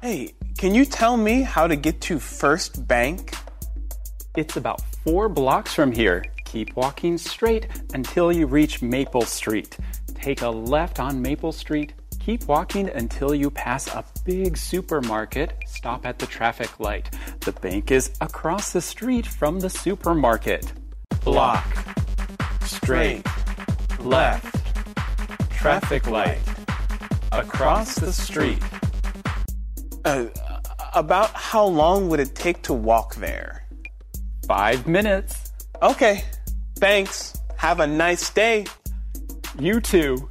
Hey, can you tell me how to get to First Bank? It's about four blocks from here. Keep walking straight until you reach Maple Street. Take a left on Maple Street. Keep walking until you pass a big supermarket. Stop at the traffic light. The bank is across the street from the supermarket. Block. Straight. Left. Traffic light. Across the street. Uh, about how long would it take to walk there? Five minutes. Okay, thanks. Have a nice day. You too.